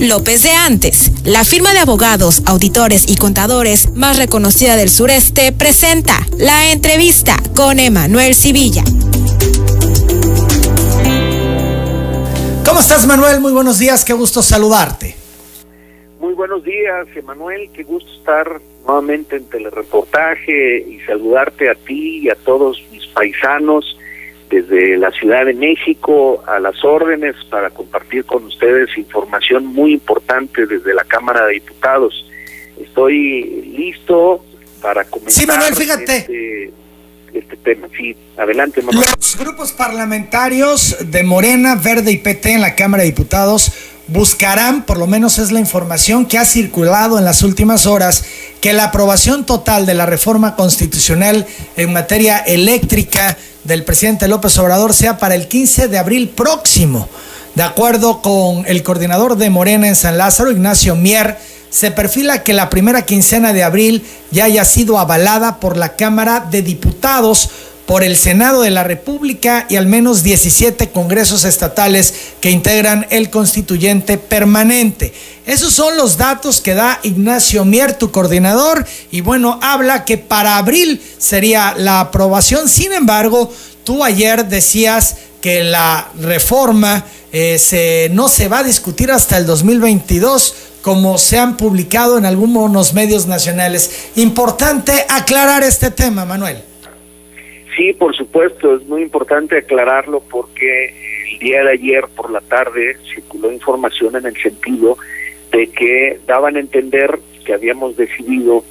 López de antes. La firma de abogados, auditores y contadores más reconocida del sureste presenta la entrevista con Emanuel Civilla. ¿Cómo estás, Manuel? Muy buenos días, qué gusto saludarte. Muy buenos días, Emanuel, qué gusto estar nuevamente en telereportaje y saludarte a ti y a todos mis paisanos desde la Ciudad de México a las órdenes para compartir con ustedes información muy importante desde la Cámara de Diputados. Estoy listo para comenzar Sí, Manuel, fíjate. Este, este tema. Sí, adelante, Manuel. Los grupos parlamentarios de Morena, Verde y PT en la Cámara de Diputados buscarán, por lo menos es la información que ha circulado en las últimas horas, que la aprobación total de la reforma constitucional en materia eléctrica del presidente López Obrador sea para el 15 de abril próximo. De acuerdo con el coordinador de Morena en San Lázaro, Ignacio Mier, se perfila que la primera quincena de abril ya haya sido avalada por la Cámara de Diputados por el Senado de la República y al menos 17 congresos estatales que integran el constituyente permanente. Esos son los datos que da Ignacio Mier, tu coordinador, y bueno, habla que para abril sería la aprobación. Sin embargo, tú ayer decías que la reforma eh, se, no se va a discutir hasta el 2022 como se han publicado en algunos medios nacionales. Importante aclarar este tema, Manuel. Sí, por supuesto, es muy importante aclararlo porque el día de ayer por la tarde circuló información en el sentido de que daban a entender que habíamos decidido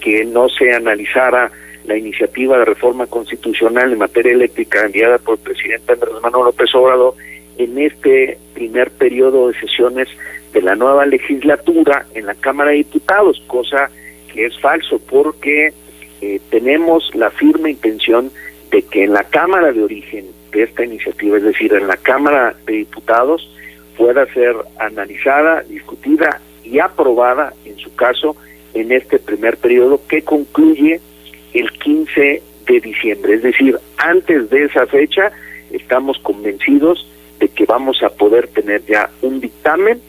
que no se analizara la iniciativa de reforma constitucional en materia eléctrica enviada por el presidente Andrés Manuel López Obrador en este primer periodo de sesiones de la nueva legislatura en la Cámara de Diputados, cosa que es falso porque eh, tenemos la firme intención de que en la Cámara de origen de esta iniciativa, es decir, en la Cámara de Diputados, pueda ser analizada, discutida y aprobada, en su caso, en este primer periodo que concluye el 15 de diciembre. Es decir, antes de esa fecha estamos convencidos de que vamos a poder tener ya un dictamen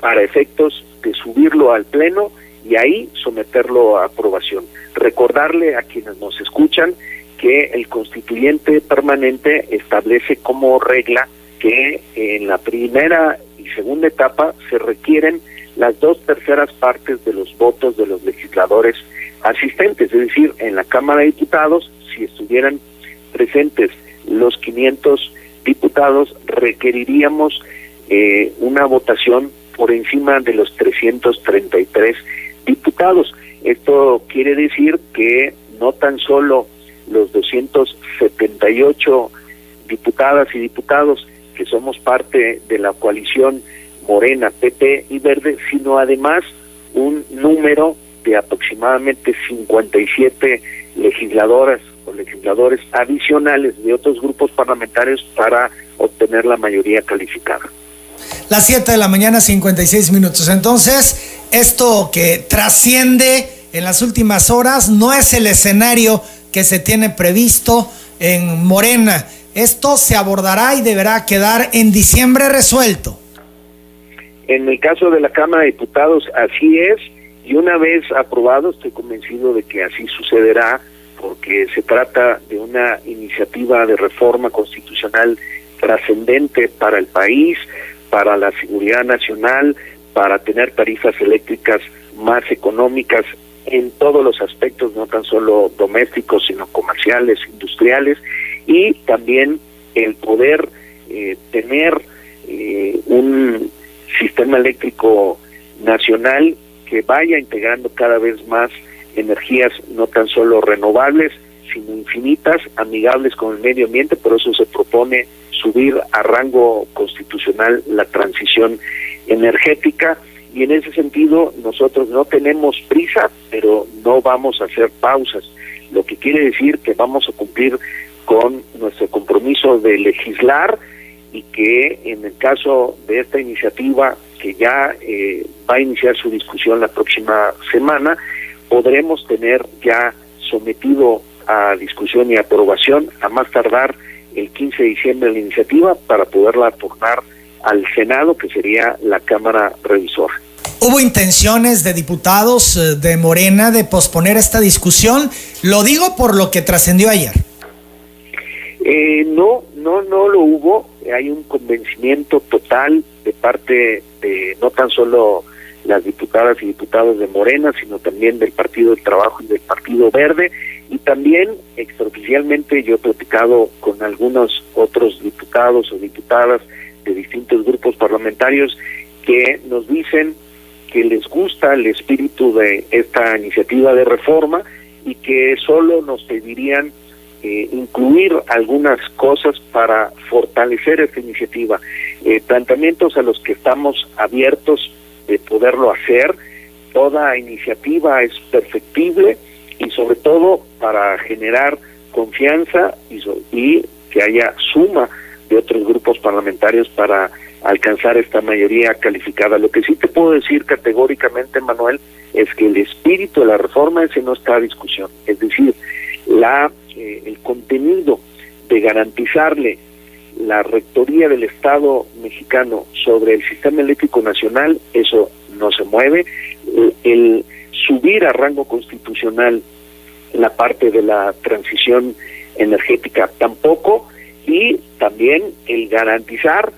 para efectos de subirlo al Pleno y ahí someterlo a aprobación. Recordarle a quienes nos escuchan que el constituyente permanente establece como regla que en la primera y segunda etapa se requieren las dos terceras partes de los votos de los legisladores asistentes, es decir, en la Cámara de Diputados, si estuvieran presentes los 500 diputados, requeriríamos eh, una votación por encima de los 333 diputados. Esto quiere decir que no tan solo los 278 diputadas y diputados que somos parte de la coalición Morena, PP y Verde, sino además un número de aproximadamente 57 legisladoras o legisladores adicionales de otros grupos parlamentarios para obtener la mayoría calificada. Las 7 de la mañana, 56 minutos. Entonces, esto que trasciende en las últimas horas no es el escenario que se tiene previsto en Morena. Esto se abordará y deberá quedar en diciembre resuelto. En el caso de la Cámara de Diputados, así es, y una vez aprobado, estoy convencido de que así sucederá, porque se trata de una iniciativa de reforma constitucional trascendente para el país, para la seguridad nacional, para tener tarifas eléctricas más económicas en todos los aspectos, no tan solo domésticos, sino comerciales, industriales, y también el poder eh, tener eh, un sistema eléctrico nacional que vaya integrando cada vez más energías no tan solo renovables, sino infinitas, amigables con el medio ambiente, por eso se propone subir a rango constitucional la transición energética y en ese sentido nosotros no tenemos prisa, pero no vamos a hacer pausas, lo que quiere decir que vamos a cumplir con nuestro compromiso de legislar y que en el caso de esta iniciativa que ya eh, va a iniciar su discusión la próxima semana, podremos tener ya sometido a discusión y aprobación a más tardar el 15 de diciembre la iniciativa para poderla tornar al Senado, que sería la Cámara Revisora. ¿Hubo intenciones de diputados eh, de Morena de posponer esta discusión? Lo digo por lo que trascendió ayer. Eh, no, no, no lo hubo. Hay un convencimiento total de parte de no tan solo las diputadas y diputados de Morena, sino también del Partido del Trabajo y del Partido Verde. Y también extraoficialmente yo he platicado con algunos otros diputados o diputadas de distintos grupos parlamentarios que nos dicen que les gusta el espíritu de esta iniciativa de reforma y que solo nos pedirían eh, incluir algunas cosas para fortalecer esta iniciativa, eh, planteamientos a los que estamos abiertos de poderlo hacer. Toda iniciativa es perfectible y sobre todo para generar confianza y, y que haya suma de otros grupos parlamentarios para alcanzar esta mayoría calificada. Lo que sí te puedo decir categóricamente, Manuel, es que el espíritu de la reforma ese no está a discusión. Es decir, la eh, el contenido de garantizarle la rectoría del Estado mexicano sobre el sistema eléctrico nacional, eso no se mueve. El, subir a rango constitucional la parte de la transición energética tampoco y también el garantizar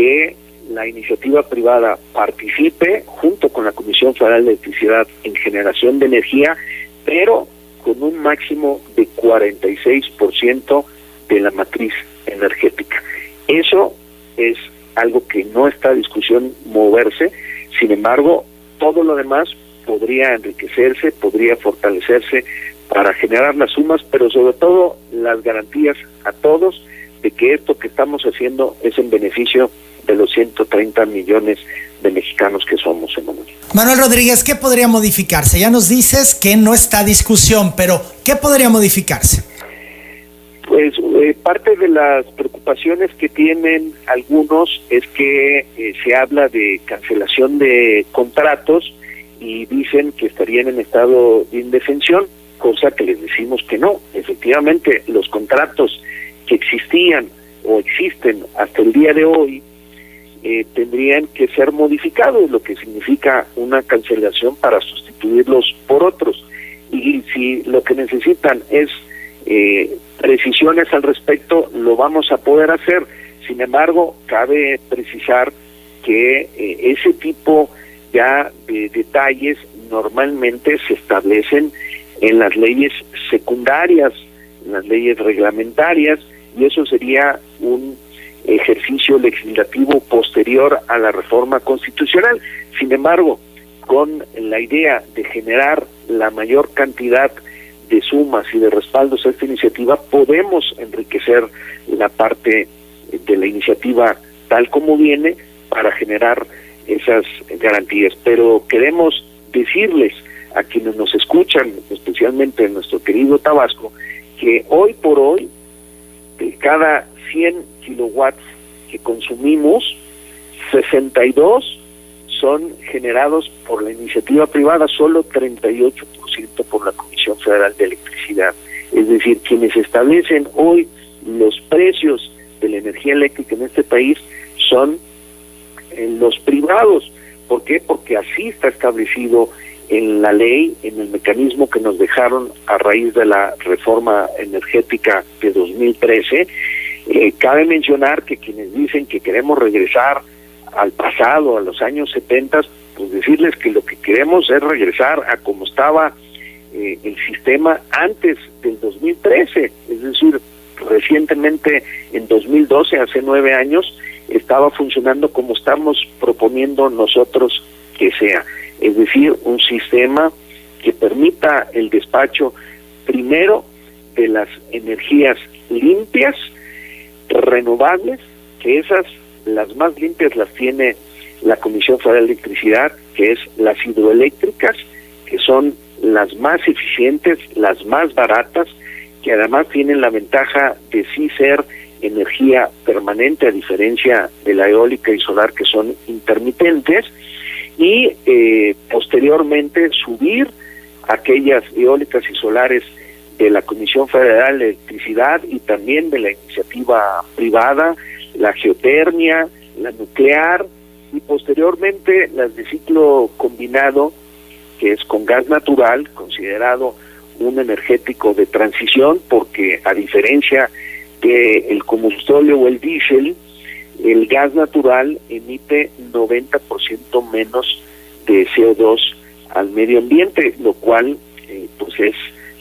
que la iniciativa privada participe junto con la Comisión Federal de Electricidad en generación de energía, pero con un máximo de 46% de la matriz energética. Eso es algo que no está a discusión moverse, sin embargo, todo lo demás podría enriquecerse, podría fortalecerse para generar las sumas, pero sobre todo las garantías a todos de que esto que estamos haciendo es en beneficio de los 130 millones de mexicanos que somos en momento. Manuel Rodríguez, ¿qué podría modificarse? Ya nos dices que no está discusión, pero ¿qué podría modificarse? Pues eh, parte de las preocupaciones que tienen algunos es que eh, se habla de cancelación de contratos y dicen que estarían en estado de indefensión, cosa que les decimos que no. Efectivamente, los contratos que existían o existen hasta el día de hoy eh, tendrían que ser modificados, lo que significa una cancelación para sustituirlos por otros. Y si lo que necesitan es eh, precisiones al respecto, lo vamos a poder hacer. Sin embargo, cabe precisar que eh, ese tipo ya de detalles normalmente se establecen en las leyes secundarias, en las leyes reglamentarias, y eso sería un ejercicio legislativo posterior a la reforma constitucional. Sin embargo, con la idea de generar la mayor cantidad de sumas y de respaldos a esta iniciativa, podemos enriquecer la parte de la iniciativa tal como viene para generar esas garantías. Pero queremos decirles a quienes nos escuchan, especialmente en nuestro querido Tabasco, que hoy por hoy, de cada 100 kilowatts que consumimos, 62 son generados por la iniciativa privada, solo 38% por la Comisión Federal de Electricidad. Es decir, quienes establecen hoy los precios de la energía eléctrica en este país son eh, los privados. ¿Por qué? Porque así está establecido en la ley, en el mecanismo que nos dejaron a raíz de la reforma energética de 2013 eh, cabe mencionar que quienes dicen que queremos regresar al pasado, a los años 70, pues decirles que lo que queremos es regresar a como estaba eh, el sistema antes del 2013, es decir, recientemente en 2012, hace nueve años, estaba funcionando como estamos proponiendo nosotros que sea, es decir, un sistema que permita el despacho primero de las energías limpias, renovables, que esas, las más limpias las tiene la Comisión Federal de Electricidad, que es las hidroeléctricas, que son las más eficientes, las más baratas, que además tienen la ventaja de sí ser energía permanente a diferencia de la eólica y solar que son intermitentes y eh, posteriormente subir aquellas eólicas y solares de la Comisión Federal de Electricidad y también de la iniciativa privada, la geotermia, la nuclear y posteriormente las de ciclo combinado, que es con gas natural, considerado un energético de transición, porque a diferencia del el combustible o el diésel, el gas natural emite 90% menos de CO2 al medio ambiente, lo cual eh, pues es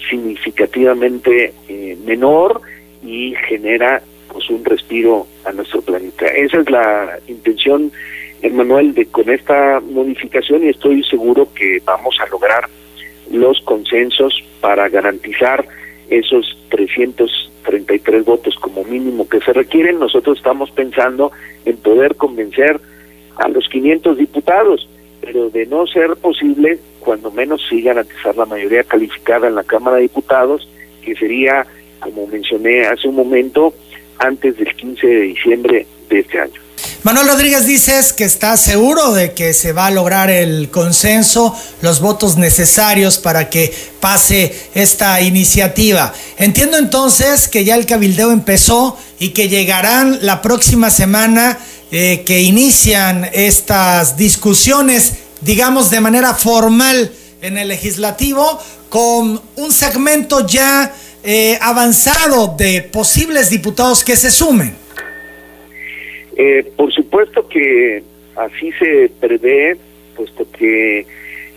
significativamente eh, menor y genera pues un respiro a nuestro planeta. Esa es la intención, Emanuel, de con esta modificación y estoy seguro que vamos a lograr los consensos para garantizar esos 333 votos como mínimo que se requieren. Nosotros estamos pensando en poder convencer a los 500 diputados, pero de no ser posible, cuando menos sí garantizar la mayoría calificada en la Cámara de Diputados, que sería, como mencioné hace un momento, antes del 15 de diciembre de este año. Manuel Rodríguez dices que está seguro de que se va a lograr el consenso, los votos necesarios para que pase esta iniciativa. Entiendo entonces que ya el cabildeo empezó y que llegarán la próxima semana eh, que inician estas discusiones, digamos de manera formal en el legislativo, con un segmento ya eh, avanzado de posibles diputados que se sumen. Eh, por supuesto que así se prevé, puesto que,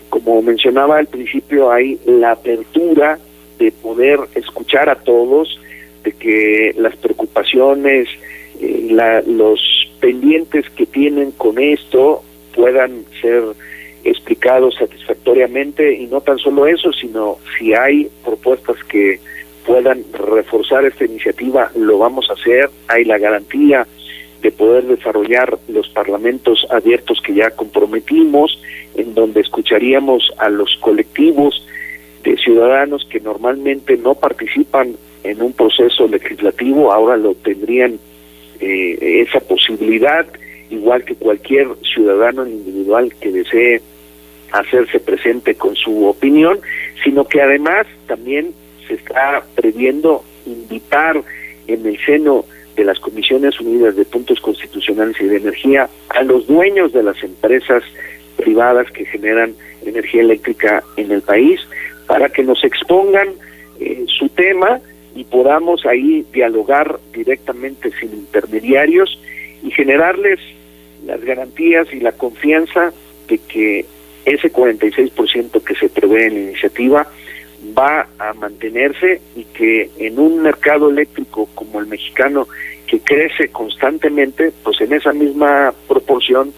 como mencionaba al principio, hay la apertura de poder escuchar a todos, de que las preocupaciones, eh, los pendientes que tienen con esto puedan ser explicados satisfactoriamente y no tan solo eso, sino si hay propuestas que puedan reforzar esta iniciativa, lo vamos a hacer, hay la garantía de poder desarrollar los parlamentos abiertos que ya comprometimos, en donde escucharíamos a los colectivos de ciudadanos que normalmente no participan en un proceso legislativo, ahora lo tendrían eh, esa posibilidad, igual que cualquier ciudadano individual que desee hacerse presente con su opinión, sino que además también se está previendo invitar en el seno de las Comisiones Unidas de Puntos Constitucionales y de Energía a los dueños de las empresas privadas que generan energía eléctrica en el país para que nos expongan eh, su tema y podamos ahí dialogar directamente sin intermediarios y generarles las garantías y la confianza de que ese 46% que se prevé en la iniciativa va a mantenerse y que en un mercado eléctrico como el mexicano que crece constantemente, pues en esa misma proporción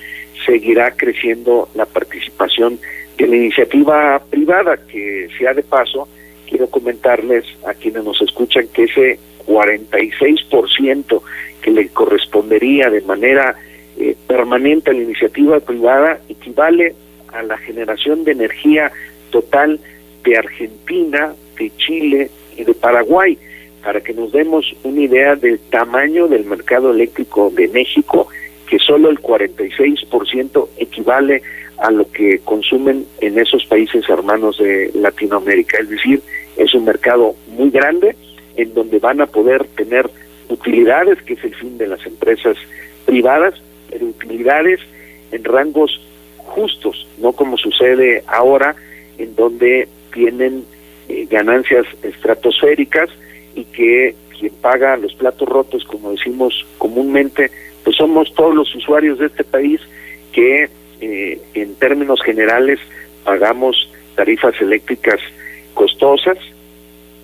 seguirá creciendo la participación de la iniciativa privada, que sea de paso, quiero comentarles a quienes nos escuchan que ese 46% que le correspondería de manera eh, permanente a la iniciativa privada equivale a la generación de energía total de Argentina, de Chile y de Paraguay, para que nos demos una idea del tamaño del mercado eléctrico de México, que solo el 46% equivale a lo que consumen en esos países hermanos de Latinoamérica. Es decir, es un mercado muy grande en donde van a poder tener utilidades, que es el fin de las empresas privadas, pero utilidades en rangos justos, no como sucede ahora, en donde tienen eh, ganancias estratosféricas y que quien paga los platos rotos, como decimos comúnmente, pues somos todos los usuarios de este país que eh, en términos generales pagamos tarifas eléctricas costosas.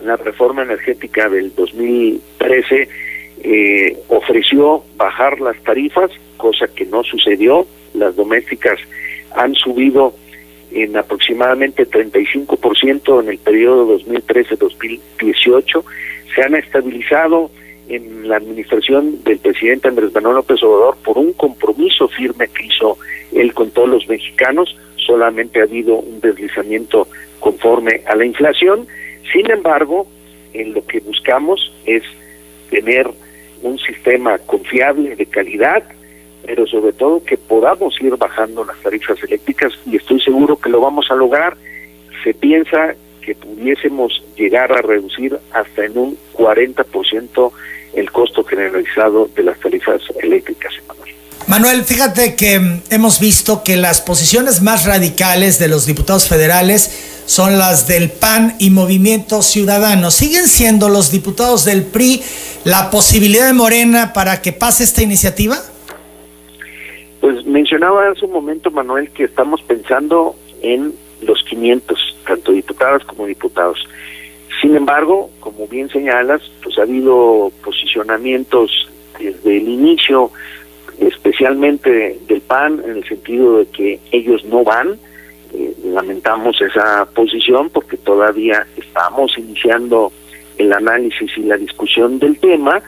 La reforma energética del 2013 eh, ofreció bajar las tarifas, cosa que no sucedió. Las domésticas han subido en aproximadamente 35% en el periodo 2013-2018. Se han estabilizado en la administración del presidente Andrés Manuel López Obrador por un compromiso firme que hizo él con todos los mexicanos. Solamente ha habido un deslizamiento conforme a la inflación. Sin embargo, en lo que buscamos es tener un sistema confiable, de calidad, pero sobre todo que podamos ir bajando las tarifas eléctricas y estoy seguro que lo vamos a lograr. Se piensa que pudiésemos llegar a reducir hasta en un 40% el costo generalizado de las tarifas eléctricas, Manuel, fíjate que hemos visto que las posiciones más radicales de los diputados federales son las del PAN y Movimiento Ciudadano. ¿Siguen siendo los diputados del PRI la posibilidad de Morena para que pase esta iniciativa? Pues mencionaba hace un momento, Manuel, que estamos pensando en los 500, tanto diputadas como diputados. Sin embargo, como bien señalas, pues ha habido posicionamientos desde el inicio, especialmente del PAN, en el sentido de que ellos no van. Eh, lamentamos esa posición porque todavía estamos iniciando el análisis y la discusión del tema,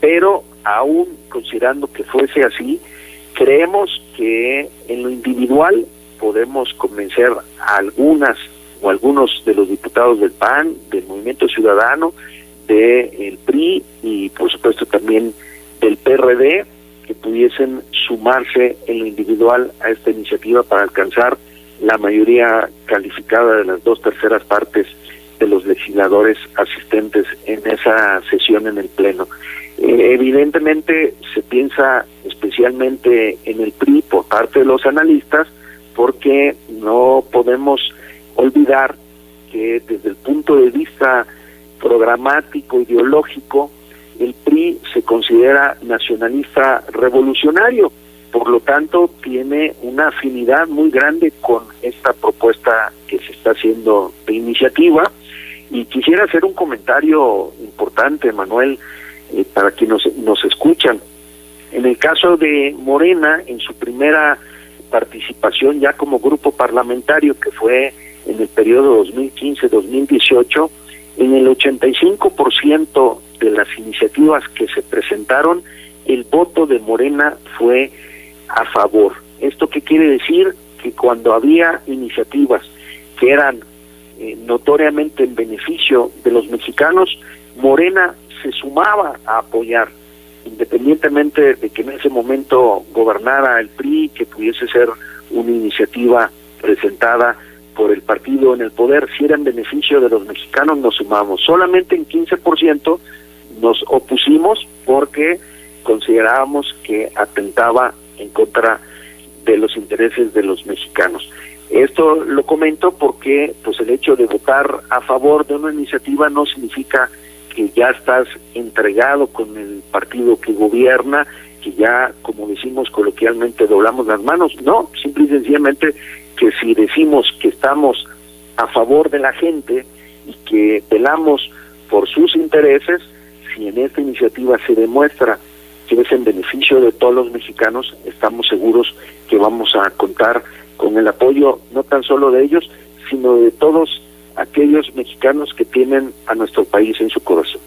pero aún considerando que fuese así, creemos que en lo individual podemos convencer a algunas o algunos de los diputados del PAN, del Movimiento Ciudadano, del PRI y por supuesto también del PRD que pudiesen sumarse en lo individual a esta iniciativa para alcanzar la mayoría calificada de las dos terceras partes de los legisladores asistentes en esa sesión en el Pleno. Eh, evidentemente se piensa especialmente en el PRI por parte de los analistas porque no podemos olvidar que desde el punto de vista programático, ideológico, el PRI se considera nacionalista revolucionario, por lo tanto tiene una afinidad muy grande con esta propuesta que se está haciendo de iniciativa. Y quisiera hacer un comentario importante, Manuel, eh, para quienes nos, nos escuchan. En el caso de Morena, en su primera participación ya como grupo parlamentario, que fue en el periodo 2015-2018, en el 85% de las iniciativas que se presentaron, el voto de Morena fue a favor. ¿Esto qué quiere decir? Que cuando había iniciativas que eran eh, notoriamente en beneficio de los mexicanos, Morena se sumaba a apoyar, independientemente de que en ese momento gobernara el PRI, que pudiese ser una iniciativa presentada por el partido en el poder, si era en beneficio de los mexicanos, nos sumamos. Solamente en 15% nos opusimos porque considerábamos que atentaba en contra de los intereses de los mexicanos. Esto lo comento porque pues el hecho de votar a favor de una iniciativa no significa que ya estás entregado con el partido que gobierna, que ya, como decimos coloquialmente, doblamos las manos. No, simple y sencillamente que si decimos que estamos a favor de la gente y que velamos por sus intereses, si en esta iniciativa se demuestra que es en beneficio de todos los mexicanos, estamos seguros que vamos a contar con el apoyo no tan solo de ellos, sino de todos aquellos mexicanos que tienen a nuestro país en su corazón.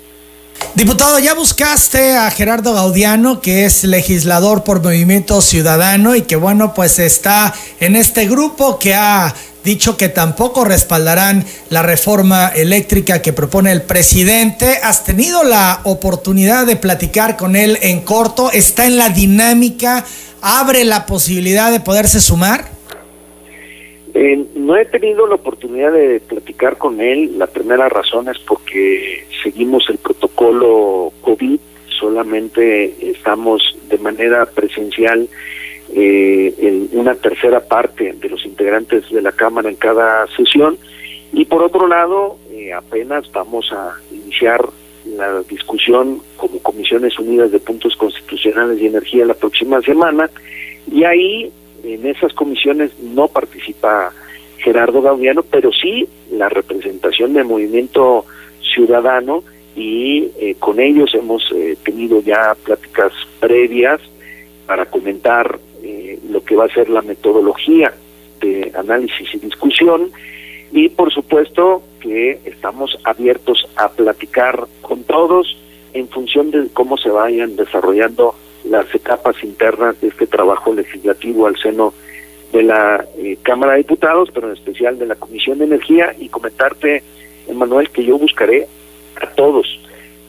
Diputado, ya buscaste a Gerardo Gaudiano, que es legislador por Movimiento Ciudadano y que bueno, pues está en este grupo que ha dicho que tampoco respaldarán la reforma eléctrica que propone el presidente. ¿Has tenido la oportunidad de platicar con él en corto? ¿Está en la dinámica? ¿Abre la posibilidad de poderse sumar? Eh, no he tenido la oportunidad de platicar con él. La primera razón es porque seguimos el protocolo COVID, solamente estamos de manera presencial eh, en una tercera parte de los integrantes de la Cámara en cada sesión. Y por otro lado, eh, apenas vamos a iniciar la discusión como Comisiones Unidas de Puntos Constitucionales y Energía la próxima semana. Y ahí, en esas comisiones, no participa Gerardo Gaudiano, pero sí la representación del movimiento ciudadano y eh, con ellos hemos tenido ya pláticas previas para comentar eh, lo que va a ser la metodología de análisis y discusión. Y por supuesto que estamos abiertos a platicar con todos en función de cómo se vayan desarrollando las etapas internas de este trabajo legislativo al seno de la eh, Cámara de Diputados, pero en especial de la Comisión de Energía y comentarte, Emanuel, que yo buscaré a todos.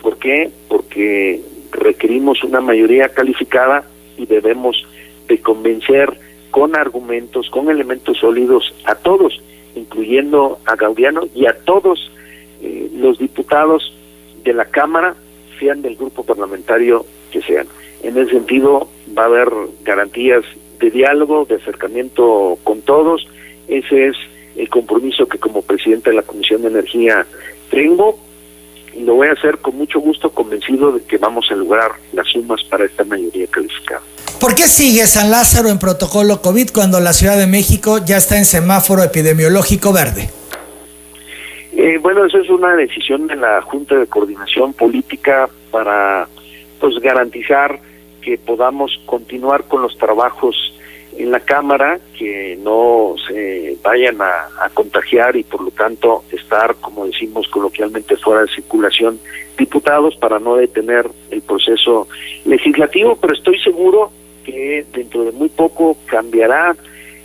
¿Por qué? Porque requerimos una mayoría calificada y debemos de convencer con argumentos, con elementos sólidos a todos, incluyendo a Gaudiano y a todos eh, los diputados de la Cámara, sean del grupo parlamentario que sean. En ese sentido, va a haber garantías de diálogo, de acercamiento con todos. Ese es el compromiso que como presidente de la Comisión de Energía tengo y lo voy a hacer con mucho gusto, convencido de que vamos a lograr las sumas para esta mayoría calificada. ¿Por qué sigue San Lázaro en protocolo COVID cuando la Ciudad de México ya está en semáforo epidemiológico verde? Eh, bueno, eso es una decisión de la Junta de Coordinación Política para pues garantizar que podamos continuar con los trabajos en la Cámara, que no se vayan a, contagiar y por lo tanto estar, como decimos coloquialmente, fuera de circulación diputados para no detener el proceso legislativo, pero estoy seguro que dentro de muy poco cambiará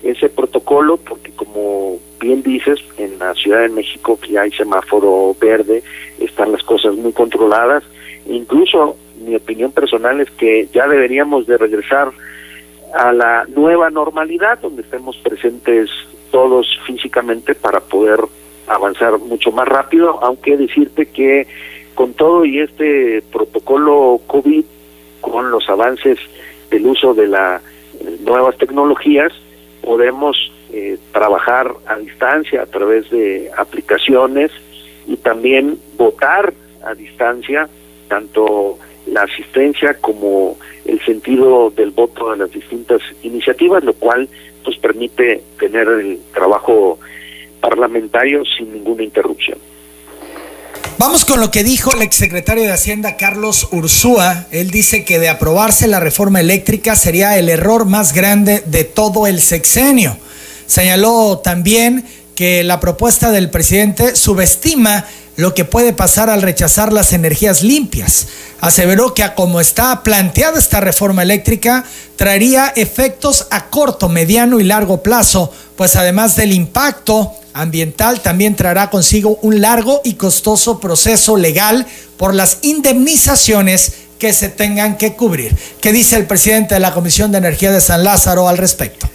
ese protocolo porque como bien dices, en la Ciudad de México ya hay semáforo verde, están las cosas muy controladas, incluso mi opinión personal es que ya deberíamos de regresar a la nueva normalidad donde estemos presentes todos físicamente para poder avanzar mucho más rápido, aunque decirte que con todo y este protocolo COVID, con los avances del uso de las nuevas tecnologías, podemos eh, trabajar a distancia a través de aplicaciones y también votar a distancia, tanto la asistencia como el sentido del voto de las distintas iniciativas, lo cual pues permite tener el trabajo parlamentario sin ninguna interrupción. Vamos con lo que dijo el exsecretario de Hacienda Carlos Ursúa. Él dice que de aprobarse la reforma eléctrica sería el error más grande de todo el sexenio. Señaló también que la propuesta del presidente subestima lo que puede pasar al rechazar las energías limpias. Aseveró que a como está planteada esta reforma eléctrica, traería efectos a corto, mediano y largo plazo, pues además del impacto ambiental, también traerá consigo un largo y costoso proceso legal por las indemnizaciones que se tengan que cubrir. ¿Qué dice el presidente de la Comisión de Energía de San Lázaro al respecto?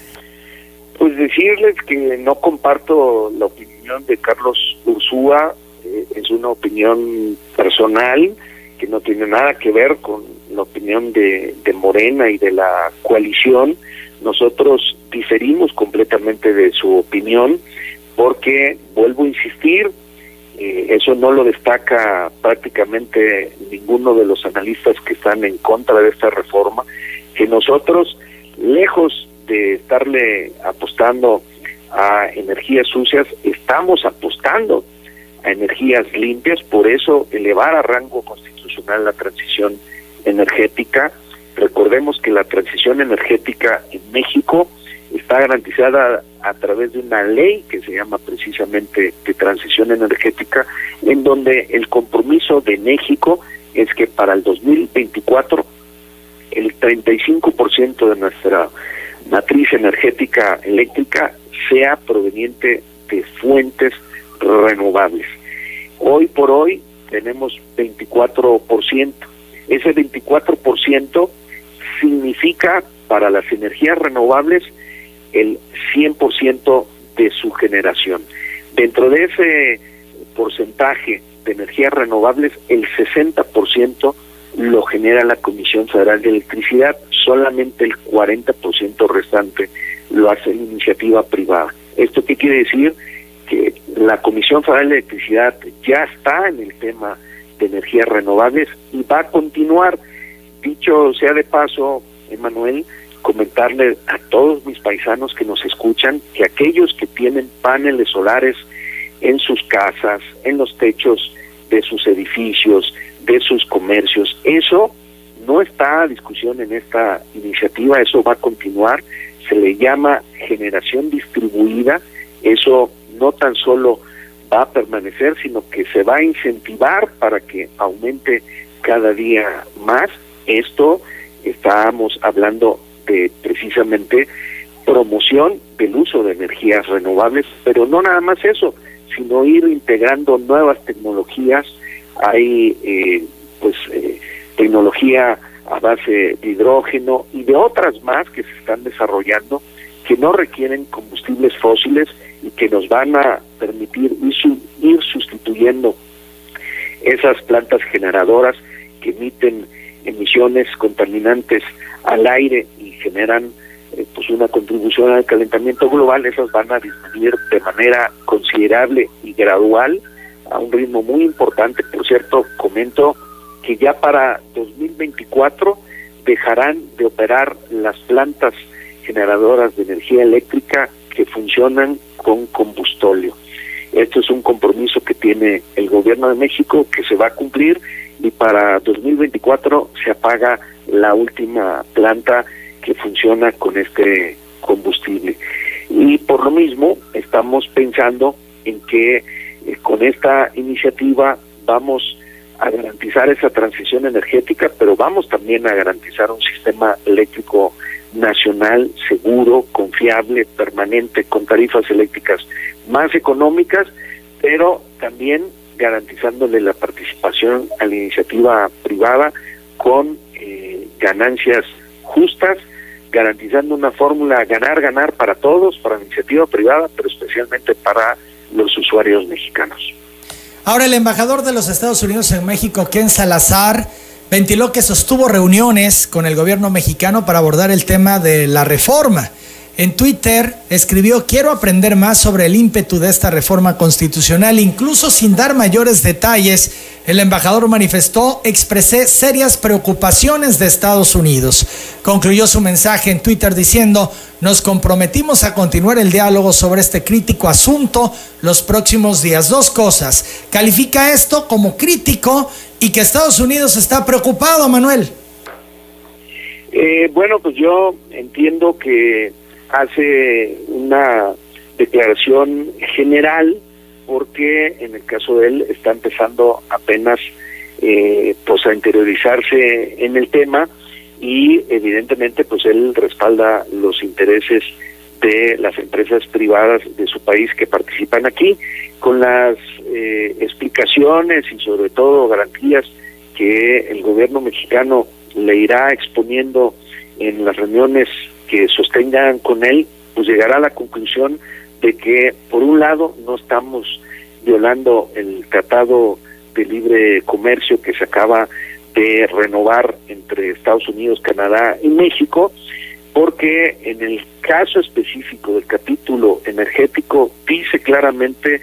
Pues decirles que no comparto la opinión de Carlos Ursúa es una opinión personal que no tiene nada que ver con la opinión de, Morena y de la coalición. Nosotros diferimos completamente de su opinión porque, vuelvo a insistir, eh, eso no lo destaca prácticamente ninguno de los analistas que están en contra de esta reforma, que nosotros, lejos de estarle apostando a energías sucias, estamos apostando energías limpias, por eso elevar a rango constitucional la transición energética. Recordemos que la transición energética en México está garantizada a través de una ley que se llama precisamente de transición energética, en donde el compromiso de México es que para el 2024 el 35% de nuestra matriz energética eléctrica sea proveniente de fuentes renovables. Hoy por hoy tenemos 24%. Ese 24% significa para las energías renovables el 100% de su generación. Dentro de ese porcentaje de energías renovables, el 60% lo genera la Comisión Federal de Electricidad, solamente el 40% restante lo hace la iniciativa privada. ¿Esto qué quiere decir? Que la Comisión Federal de Electricidad ya está en el tema de energías renovables y va a continuar. Dicho sea de paso, Emanuel, comentarle a todos mis paisanos que nos escuchan que aquellos que tienen paneles solares en sus casas, en los techos de sus edificios, de sus comercios, eso no está a discusión en esta iniciativa, eso va a continuar, se le llama generación distribuida, eso no tan solo va a permanecer, sino que se va a incentivar para que aumente cada día más. Esto estábamos hablando de precisamente promoción del uso de energías renovables, pero no nada más eso, sino ir integrando nuevas tecnologías. Hay eh, pues eh, tecnología a base de hidrógeno y de otras más que se están desarrollando que no requieren combustibles fósiles y que nos van a permitir ir, sustituyendo esas plantas generadoras que emiten emisiones contaminantes al aire y generan eh, pues una contribución al calentamiento global, esas van a disminuir de manera considerable y gradual a un ritmo muy importante. Por cierto, comento que ya para 2024 dejarán de operar las plantas generadoras de energía eléctrica que funcionan con combustóleo. Esto es un compromiso que tiene el gobierno de México que se va a cumplir y para 2024 se apaga la última planta que funciona con este combustible. Y por lo mismo estamos pensando en que eh, con esta iniciativa vamos a garantizar esa transición energética, pero vamos también a garantizar un sistema eléctrico nacional seguro, confiable, permanente, con tarifas eléctricas más económicas, pero también garantizándole la participación a la iniciativa privada con eh, ganancias justas, garantizando una fórmula ganar-ganar para todos, para la iniciativa privada, pero especialmente para los usuarios mexicanos. Ahora, el embajador de los Estados Unidos en México, Ken Salazar, ventiló que sostuvo reuniones con el gobierno mexicano para abordar el tema de la reforma. En Twitter escribió, quiero aprender más sobre el ímpetu de esta reforma constitucional, incluso sin dar mayores detalles. El embajador manifestó, expresé serias preocupaciones de Estados Unidos. Concluyó su mensaje en Twitter diciendo, nos comprometimos a continuar el diálogo sobre este crítico asunto los próximos días. Dos cosas, califica esto como crítico y que Estados Unidos está preocupado, Manuel. Eh, bueno, pues yo entiendo que hace una declaración general porque en el caso de él está empezando apenas eh, pues a interiorizarse en el tema y evidentemente pues él respalda los intereses de las empresas privadas de su país que participan aquí con las eh, explicaciones y sobre todo garantías que el gobierno mexicano le irá exponiendo en las reuniones que sostengan con él, pues llegará a la conclusión de que, por un lado, no estamos violando el Tratado de Libre Comercio que se acaba de renovar entre Estados Unidos, Canadá y México, porque en el caso específico del capítulo energético dice claramente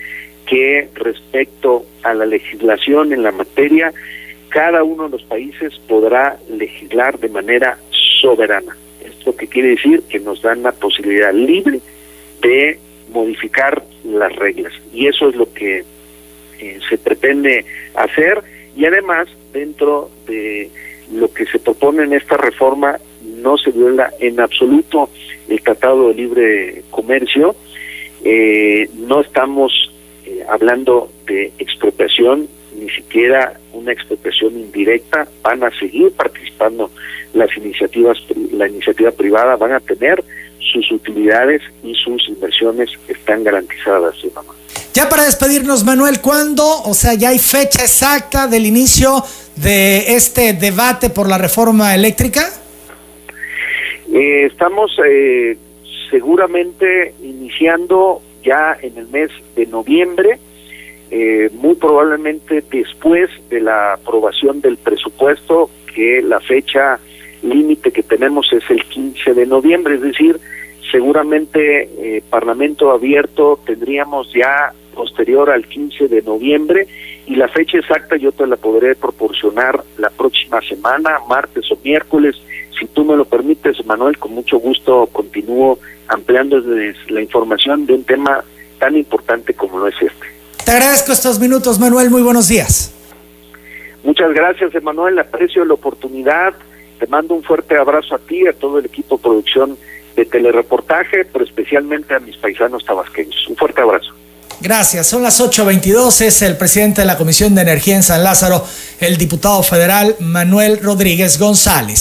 que respecto a la legislación en la materia, cada uno de los países podrá legislar de manera soberana lo que quiere decir que nos dan la posibilidad libre de modificar las reglas. Y eso es lo que eh, se pretende hacer y además dentro de lo que se propone en esta reforma no se viola en absoluto el Tratado de Libre Comercio, eh, no estamos eh, hablando de expropiación, ni siquiera una expropiación indirecta, van a seguir participando las iniciativas, la iniciativa privada van a tener sus utilidades y sus inversiones están garantizadas. Ya para despedirnos, Manuel, ¿cuándo? O sea, ya hay fecha exacta del inicio de este debate por la reforma eléctrica. Eh, estamos eh, seguramente iniciando ya en el mes de noviembre, eh, muy probablemente después de la aprobación del presupuesto, que la fecha límite que tenemos es el 15 de noviembre, es decir, seguramente eh, Parlamento abierto tendríamos ya posterior al 15 de noviembre y la fecha exacta yo te la podré proporcionar la próxima semana, martes o miércoles. Si tú me lo permites, Manuel, con mucho gusto continúo ampliando la información de un tema tan importante como lo es este. Te agradezco estos minutos, Manuel. Muy buenos días. Muchas gracias, Emanuel. Aprecio la oportunidad te mando un fuerte abrazo a ti, a todo el equipo de producción de telereportaje, pero especialmente a mis paisanos tabasqueños. Un fuerte abrazo. Gracias. Son las 8.22. Es el presidente de la Comisión de Energía en San Lázaro, el diputado federal Manuel Rodríguez González.